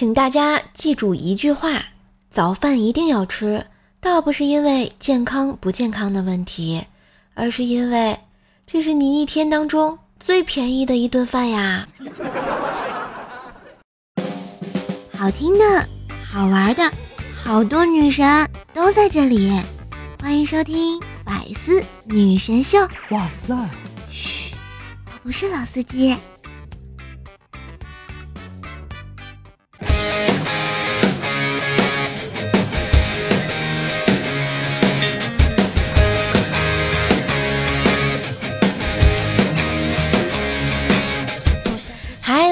请大家记住一句话：早饭一定要吃，倒不是因为健康不健康的问题，而是因为这是你一天当中最便宜的一顿饭呀！好听的，好玩的，好多女神都在这里，欢迎收听《百思女神秀》。哇塞！嘘，我不是老司机。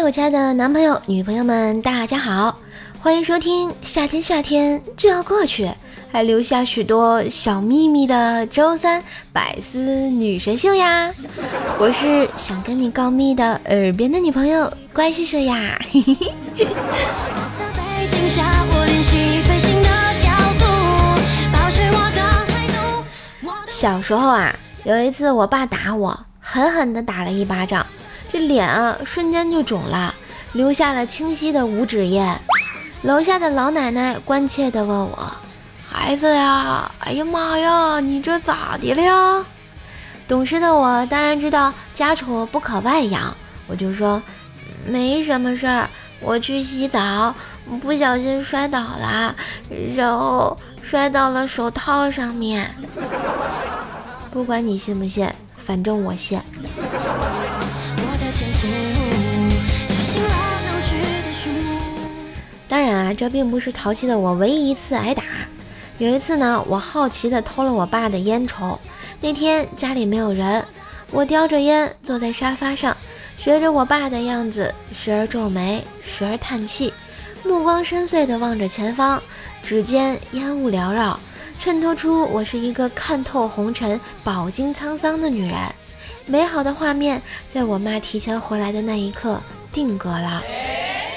我亲爱的男朋友、女朋友们，大家好，欢迎收听夏天夏天就要过去，还留下许多小秘密的周三百思女神秀呀！我是想跟你告密的耳边的女朋友乖叔叔呀！小时候啊，有一次我爸打我，狠狠的打了一巴掌。这脸啊，瞬间就肿了，留下了清晰的五指印。楼下的老奶奶关切地问我：“孩子呀，哎呀妈呀，你这咋的了？”懂事的我当然知道家丑不可外扬，我就说：“没什么事儿，我去洗澡，不小心摔倒了，然后摔到了手套上面。”不管你信不信，反正我信。当然啊，这并不是淘气的我唯一一次挨打。有一次呢，我好奇的偷了我爸的烟抽。那天家里没有人，我叼着烟坐在沙发上，学着我爸的样子，时而皱眉，时而叹气，目光深邃的望着前方。指尖烟雾缭绕，衬托出我是一个看透红尘、饱经沧桑的女人。美好的画面在我妈提前回来的那一刻定格了。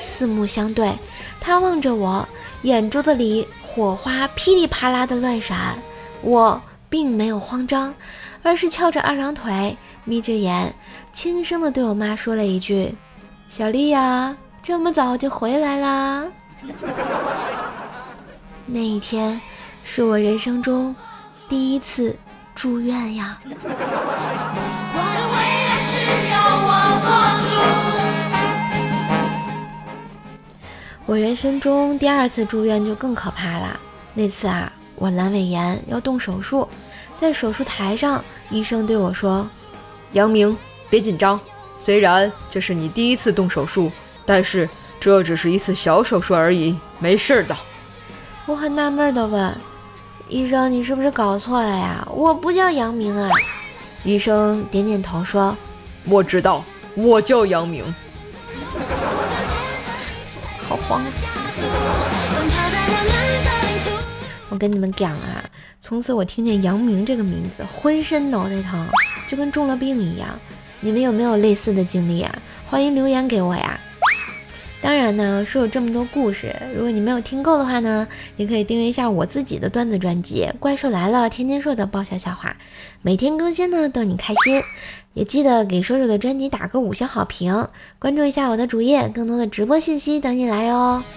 四目相对。他望着我，眼珠子里火花噼里啪啦的乱闪。我并没有慌张，而是翘着二郎腿，眯着眼，轻声的对我妈说了一句：“小丽呀，这么早就回来啦。”那一天是我人生中第一次住院呀。我的未来是由我做主人生中第二次住院就更可怕了。那次啊，我阑尾炎要动手术，在手术台上，医生对我说：“杨明，别紧张，虽然这是你第一次动手术，但是这只是一次小手术而已，没事的。”我很纳闷的问：“医生，你是不是搞错了呀？我不叫杨明啊。”医生点点头说：“我知道，我叫杨明。”好慌！我跟你们讲啊，从此我听见杨明这个名字，浑身脑袋疼，就跟中了病一样。你们有没有类似的经历啊？欢迎留言给我呀！当然呢，说有这么多故事，如果你没有听够的话呢，也可以订阅一下我自己的段子专辑《怪兽来了》，天天说的爆笑笑话，每天更新呢，逗你开心。也记得给叔叔的专辑打个五星好评，关注一下我的主页，更多的直播信息等你来哦。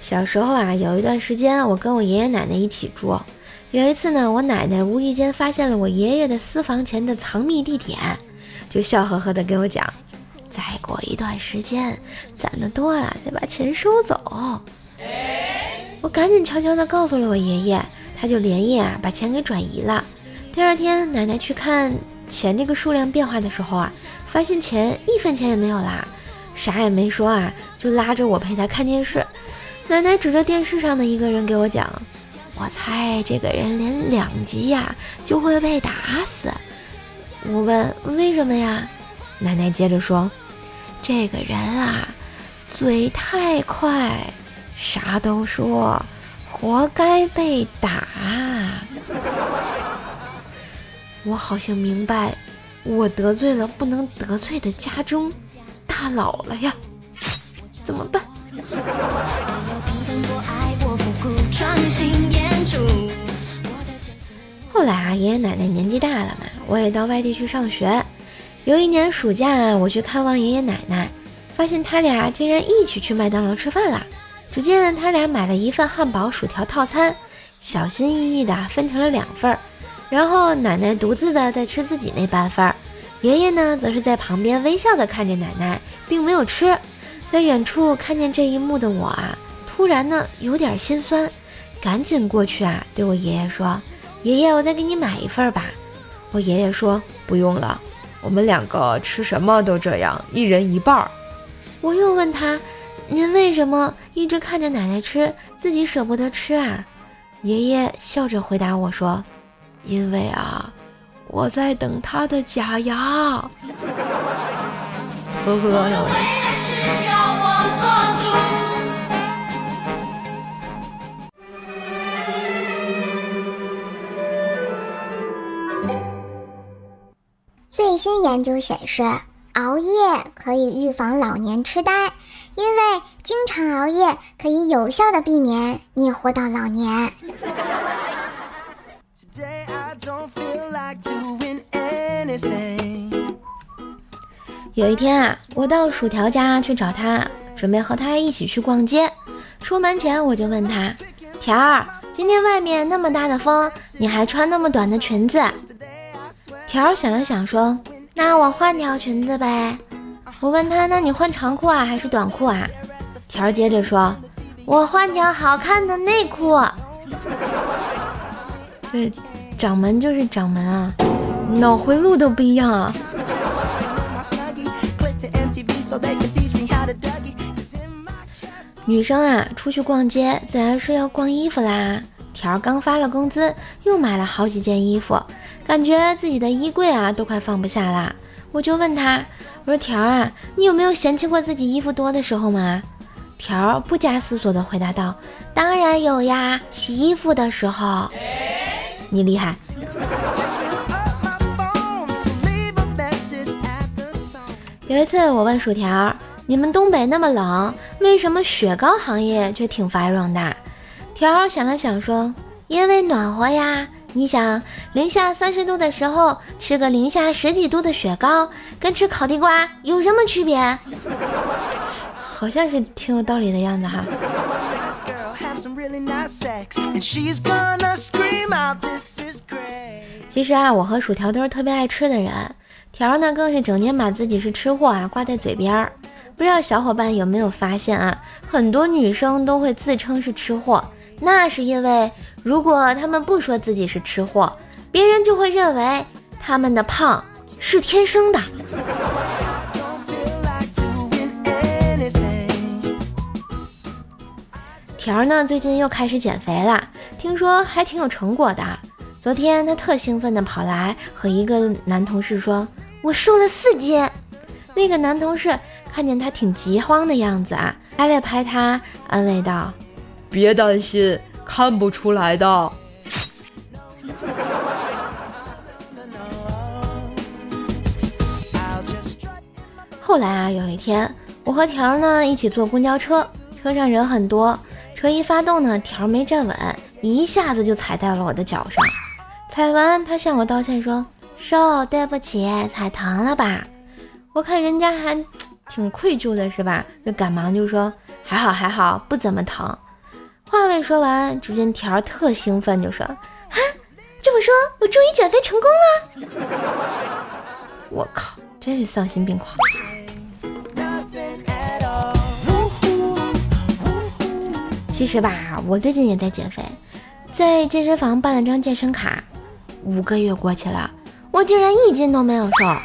小时候啊，有一段时间我跟我爷爷奶奶一起住。有一次呢，我奶奶无意间发现了我爷爷的私房钱的藏匿地点，就笑呵呵的给我讲：“再过一段时间，攒的多了再把钱收走。”我赶紧悄悄地告诉了我爷爷，他就连夜啊把钱给转移了。第二天，奶奶去看钱这个数量变化的时候啊，发现钱一分钱也没有啦，啥也没说啊，就拉着我陪他看电视。奶奶指着电视上的一个人给我讲。我猜这个人连两击呀就会被打死。我问为什么呀？奶奶接着说：“这个人啊，嘴太快，啥都说，活该被打。”我好像明白，我得罪了不能得罪的家中大佬了呀，怎么办？后来啊，爷爷奶奶年纪大了嘛，我也到外地去上学。有一年暑假，我去看望爷爷奶奶，发现他俩竟然一起去麦当劳吃饭了。只见他俩买了一份汉堡薯条套餐，小心翼翼地分成了两份儿，然后奶奶独自的在吃自己那半份儿，爷爷呢则是在旁边微笑的看着奶奶，并没有吃。在远处看见这一幕的我啊，突然呢有点心酸，赶紧过去啊对我爷爷说：“爷爷，我再给你买一份吧。”我爷爷说：“不用了，我们两个吃什么都这样，一人一半儿。”我又问他。您为什么一直看着奶奶吃，自己舍不得吃啊？爷爷笑着回答我说：“因为啊，我在等他的假牙。”呵呵。最新研究显示，熬夜可以预防老年痴呆。因为经常熬夜可以有效的避免你活到老年。有一天啊，我到薯条家去找他，准备和他一起去逛街。出门前我就问他：“条儿，今天外面那么大的风，你还穿那么短的裙子？”条儿想了想说：“那我换条裙子呗。”我问他：“那你换长裤啊，还是短裤啊？”条儿接着说：“我换条好看的内裤。”这掌门就是掌门啊，脑回路都不一样啊。女生啊，出去逛街自然是要逛衣服啦。条儿刚发了工资，又买了好几件衣服，感觉自己的衣柜啊都快放不下啦。我就问他。我说条儿啊，你有没有嫌弃过自己衣服多的时候吗？条儿不加思索地回答道：“当然有呀，洗衣服的时候。”你厉害。有一次我问薯条：“你们东北那么冷，为什么雪糕行业却挺繁荣的？”条儿想了想说：“因为暖和呀。”你想零下三十度的时候吃个零下十几度的雪糕，跟吃烤地瓜有什么区别？好像是挺有道理的样子哈。其实啊，我和薯条都是特别爱吃的人，条呢更是整天把自己是吃货啊挂在嘴边儿。不知道小伙伴有没有发现啊，很多女生都会自称是吃货。那是因为，如果他们不说自己是吃货，别人就会认为他们的胖是天生的。条儿呢，最近又开始减肥了，听说还挺有成果的。昨天他特兴奋地跑来和一个男同事说：“我瘦了四斤。”那个男同事看见他挺急慌的样子啊，拍了拍他，安慰道。别担心，看不出来的。后来啊，有一天，我和条儿呢一起坐公交车，车上人很多，车一发动呢，条儿没站稳，一下子就踩在了我的脚上。踩完，他向我道歉说：“瘦，对不起，踩疼了吧？”我看人家还挺愧疚的，是吧？就赶忙就说：“还好，还好，不怎么疼。”话未说完，只见条特兴奋，就说：“啊，这么说，我终于减肥成功了！”我靠，真是丧心病狂。其实吧，我最近也在减肥，在健身房办了张健身卡，五个月过去了，我竟然一斤都没有瘦。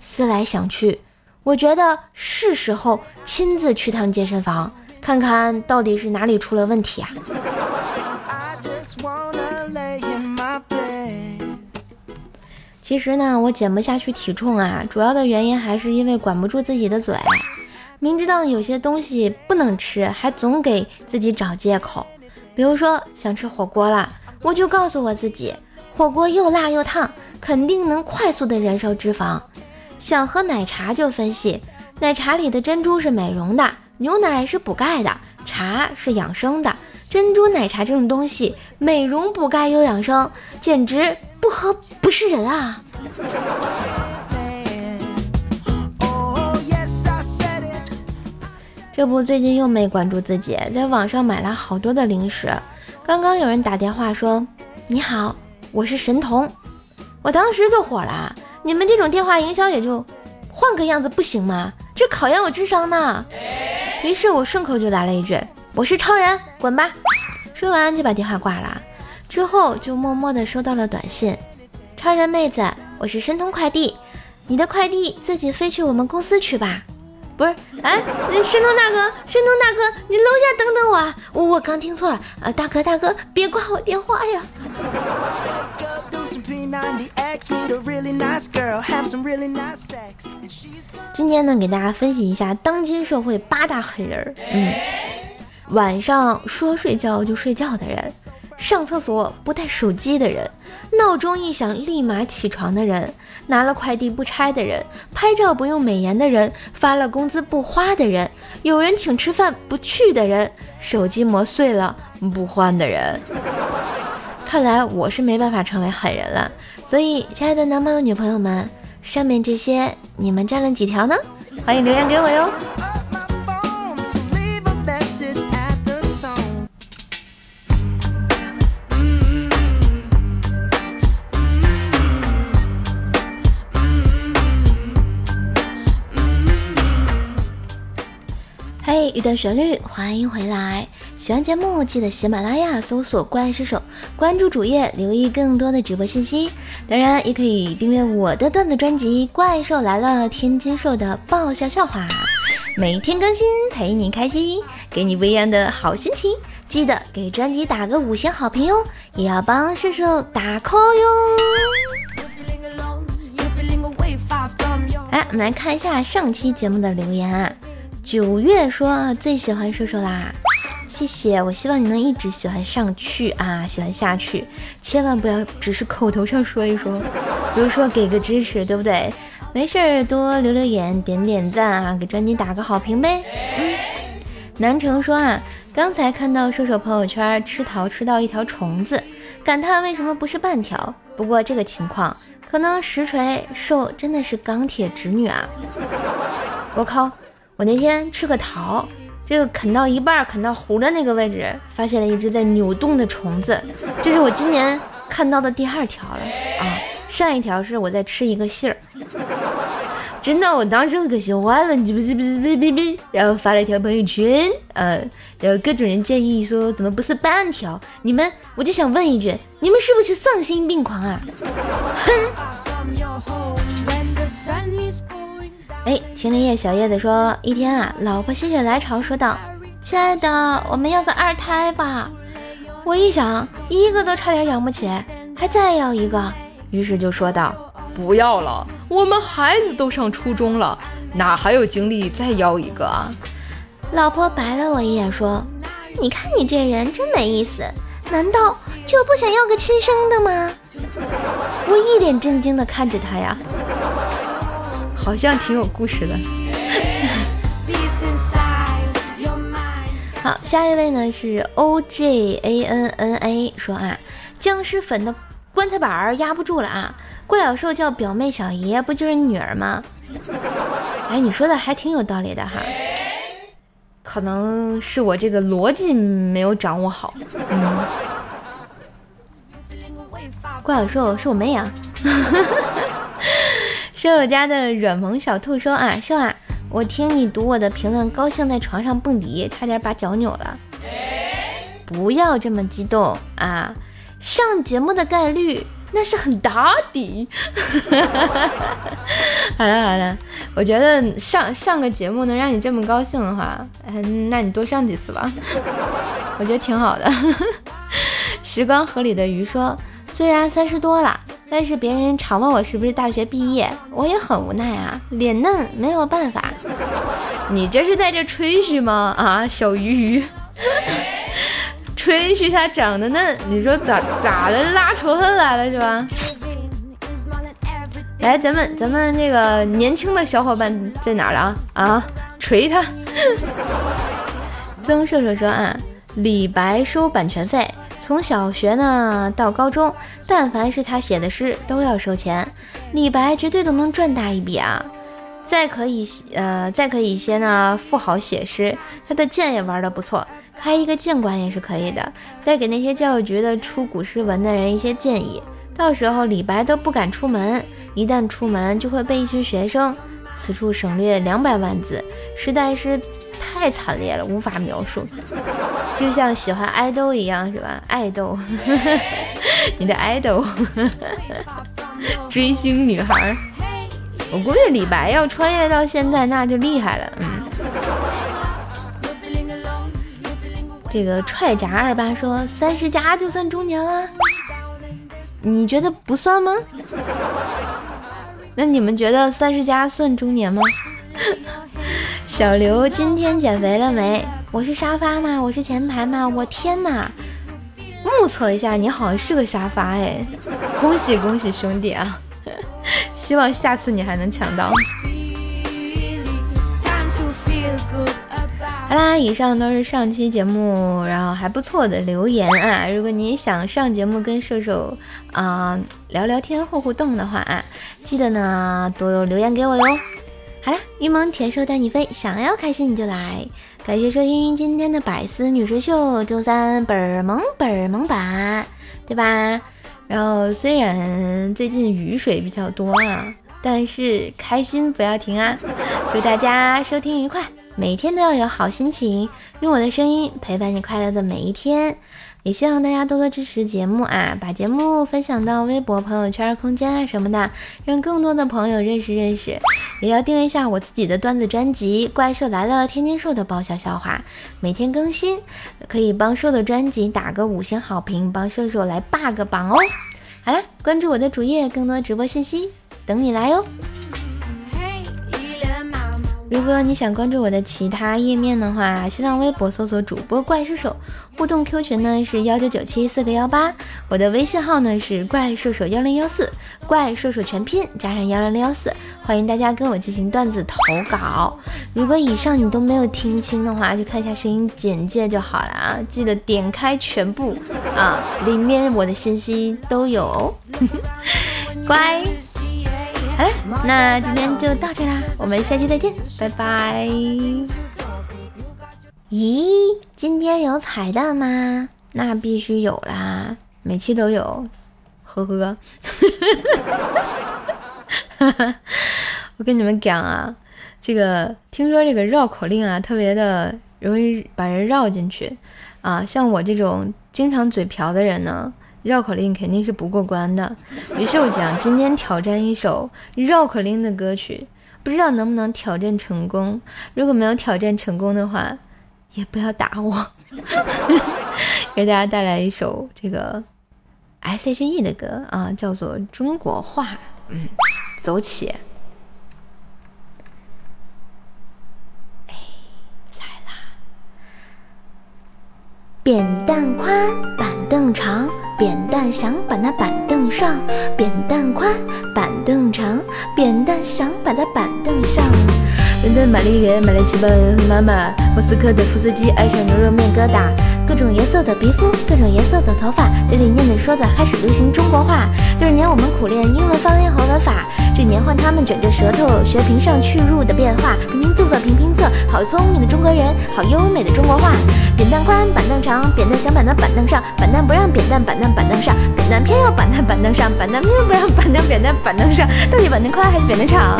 思来想去，我觉得是时候亲自去趟健身房。看看到底是哪里出了问题啊？其实呢，我减不下去体重啊，主要的原因还是因为管不住自己的嘴，明知道有些东西不能吃，还总给自己找借口。比如说想吃火锅了，我就告诉我自己，火锅又辣又烫，肯定能快速的燃烧脂肪。想喝奶茶就分析，奶茶里的珍珠是美容的。牛奶是补钙的茶是养生的珍珠奶茶这种东西美容补钙又养生简直不喝不是人啊。这不最近又没管住自己在网上买了好多的零食刚刚有人打电话说你好我是神童。我当时就火了你们这种电话营销也就换个样子不行吗？这考验我智商呢。于是我顺口就来了一句：“我是超人，滚吧！”说完就把电话挂了。之后就默默的收到了短信：“超人妹子，我是申通快递，你的快递自己飞去我们公司取吧。”不是，哎，申通大哥，申通大哥，你楼下等等我，我我刚听错了啊！大哥大哥，别挂我电话呀！今天呢，给大家分析一下当今社会八大狠人。嗯，晚上说睡觉就睡觉的人，上厕所不带手机的人，闹钟一响立马起床的人，拿了快递不拆的人，拍照不用美颜的人，发了工资不花的人，有人请吃饭不去的人，手机磨碎了不换的人。看来我是没办法成为狠人了，所以亲爱的男朋友、女朋友们，上面这些你们占了几条呢？欢迎留言给我哟。一段旋律，欢迎回来。喜欢节目记得喜马拉雅搜索“怪兽手”，关注主页，留意更多的直播信息。当然，也可以订阅我的段子专辑《怪兽来了》，天津兽的爆笑笑话，每天更新，陪你开心，给你不一样的好心情。记得给专辑打个五星好评哟，也要帮射手打 call 哟。哎，我们来看一下上期节目的留言啊。九月说最喜欢瘦瘦啦，谢谢。我希望你能一直喜欢上去啊，喜欢下去，千万不要只是口头上说一说。比如说给个支持，对不对？没事儿多留留言，点点赞啊，给专辑打个好评呗。嗯，南城说啊，刚才看到瘦瘦朋友圈吃桃吃到一条虫子，感叹为什么不是半条。不过这个情况可能实锤瘦真的是钢铁直女啊！我靠！我那天吃个桃，这个啃到一半，啃到核的那个位置，发现了一只在扭动的虫子。这是我今年看到的第二条了啊！上一条是我在吃一个杏儿，真的，我当时可喜欢了，你不是不是哔哔哔，然后发了一条朋友圈，呃，然后各种人建议说怎么不是半条？你们，我就想问一句，你们是不是丧心病狂啊？哼！哎，青林叶小叶子说，一天啊，老婆心血来潮说道：“亲爱的，我们要个二胎吧。”我一想，一个都差点养不起，还再要一个，于是就说道：“不要了，我们孩子都上初中了，哪还有精力再要一个啊？”老婆白了我一眼说：“你看你这人真没意思，难道就不想要个亲生的吗？”我一脸震惊的看着他呀。好像挺有故事的。好，下一位呢是 O J A N N A 说啊，僵尸粉的棺材板儿压不住了啊！怪小兽叫表妹小爷，不就是女儿吗？哎，你说的还挺有道理的哈，可能是我这个逻辑没有掌握好。嗯，怪小兽是我妹啊。舍友家的软萌小兔说啊，瘦啊，我听你读我的评论，高兴在床上蹦迪，差点把脚扭了。不要这么激动啊，上节目的概率那是很大的。好了好了，我觉得上上个节目能让你这么高兴的话，嗯，那你多上几次吧，我觉得挺好的。时光河里的鱼说，虽然三十多了。但是别人常问我是不是大学毕业，我也很无奈啊，脸嫩没有办法。你这是在这吹嘘吗？啊，小鱼鱼，吹嘘他长得嫩，你说咋咋的拉仇恨来了是吧？来，咱们咱们那个年轻的小伙伴在哪了啊？啊，锤他！曾射手说啊，李白收版权费。从小学呢到高中，但凡是他写的诗都要收钱。李白绝对都能赚大一笔啊！再可以呃，再可以一些呢，富豪写诗，他的剑也玩的不错，开一个剑馆也是可以的。再给那些教育局的出古诗文的人一些建议，到时候李白都不敢出门，一旦出门就会被一群学生。此处省略两百万字，实在是太惨烈了，无法描述。就像喜欢爱豆一样，是吧？爱豆，你的爱豆，追星女孩。我估计李白要穿越到现在，那就厉害了。嗯。这个踹闸二八说三十加就算中年了，你觉得不算吗？那你们觉得三十加算中年吗？小刘今天减肥了没？我是沙发吗？我是前排吗？我天哪！目测一下，你好像是个沙发哎！恭喜恭喜兄弟啊！希望下次你还能抢到。好啦，以上都是上期节目，然后还不错的留言啊！如果你想上节目跟射手啊聊聊天、互互动的话啊，记得呢多多留言给我哟。好啦，玉萌甜瘦带你飞，想要开心你就来。感谢收听今天的百思女神秀，周三本儿萌本儿萌版，对吧？然后虽然最近雨水比较多啊，但是开心不要停啊！祝大家收听愉快。每天都要有好心情，用我的声音陪伴你快乐的每一天。也希望大家多多支持节目啊，把节目分享到微博、朋友圈、空间啊什么的，让更多的朋友认识认识。也要订阅一下我自己的段子专辑《怪兽来了》，天津兽的爆笑笑话，每天更新，可以帮兽的专辑打个五星好评，帮兽兽来霸个榜哦。好了，关注我的主页，更多直播信息等你来哟。如果你想关注我的其他页面的话，新浪微博搜索主播怪兽手，互动 Q 群呢是幺九九七四个幺八，我的微信号呢是怪兽手幺零幺四，怪兽手全拼加上幺零零幺四，欢迎大家跟我进行段子投稿。如果以上你都没有听清的话，就看一下声音简介就好了啊，记得点开全部啊，里面我的信息都有哦，乖。好了，那今天就到这啦，我们下期再见，拜拜。咦，今天有彩蛋吗？那必须有啦，每期都有，呵呵。我跟你们讲啊，这个听说这个绕口令啊，特别的容易把人绕进去啊，像我这种经常嘴瓢的人呢。绕口令肯定是不过关的，于是我想今天挑战一首绕口令的歌曲，不知道能不能挑战成功。如果没有挑战成功的话，也不要打我。给大家带来一首这个 S.H.E 的歌啊，叫做《中国话》。嗯，走起。哎，来啦扁担宽，板凳长，扁担想把那板凳上。扁担宽，板凳长，扁担想把那板凳上。伦敦玛丽莲买了七本妈妈，莫斯科的夫斯基爱上牛肉面疙瘩。各种颜色的皮肤，各种颜色的头发，嘴里念的说的还是流行中国话。这年我们苦练英文发音和文法，这年换他们卷着舌头学平上去入的变化。平平仄仄平平仄，好聪明的中国人，好优美的中国话。扁担宽，板凳长，扁担想板凳板凳上，板凳不让扁担板凳板凳上，扁担偏要板凳板凳上，板凳偏不让板凳扁担板凳上，到底板凳宽还是扁担长？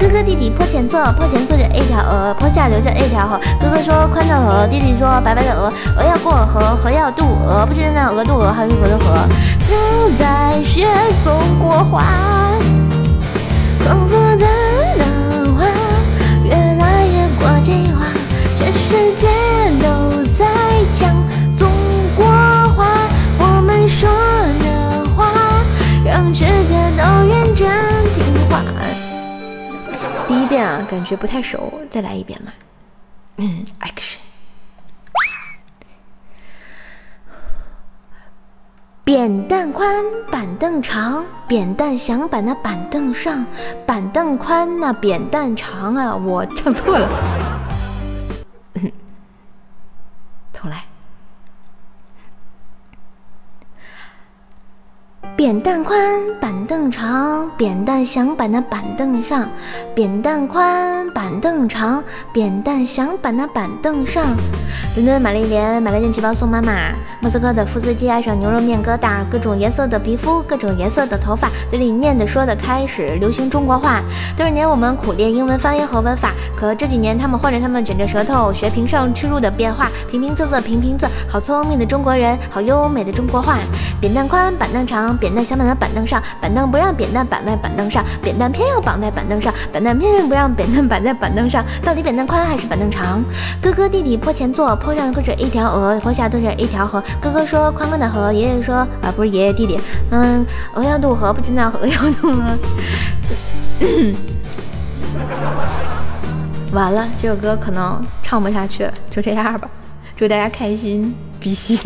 哥哥弟弟坡前坐，坡前坐着一条鹅，坡下流着一条河。哥哥说宽的河，弟弟说白白的鹅，鹅要。过河，河要渡鹅，不知那鹅渡鹅还是河的河。正在学中国话，越来越国际化，全世界都在讲中国话。我们说的话，让世界都认真听话。第一遍啊，感觉不太熟，再来一遍嘛。嗯，action。扁担宽，板凳长，扁担想把那板凳上。板凳宽，那扁担长啊！我唱错了，重来。扁担宽，板凳长，扁担想摆那板凳上。扁担宽，板凳长，扁担想摆那板凳上。伦敦玛丽莲买了件旗袍送妈妈。莫斯科的夫斯基爱上牛肉面疙瘩，各种颜色的皮肤，各种颜色的头发，嘴里念的说的开始流行中国话。多少年我们苦练英文发音和文法，可这几年他们换着他们卷着舌头学平上去入的变化，平平仄仄平平仄，好聪明的中国人，好优美的中国话。扁担宽，板凳长，扁担想绑在板凳上，板凳不让扁担绑在板凳上，扁担偏要绑在板凳上，板凳偏偏不让扁担绑在板凳上，到底扁担宽还是板凳长？哥哥弟弟坡前坐，坡上搁着一条鹅，坡下蹲着一条河。哥哥说宽宽的河，爷爷说啊不是爷爷弟弟，嗯，鹅要渡河，不知道河要渡河。完了，这首歌可能唱不下去了，就这样吧。祝大家开心，比心。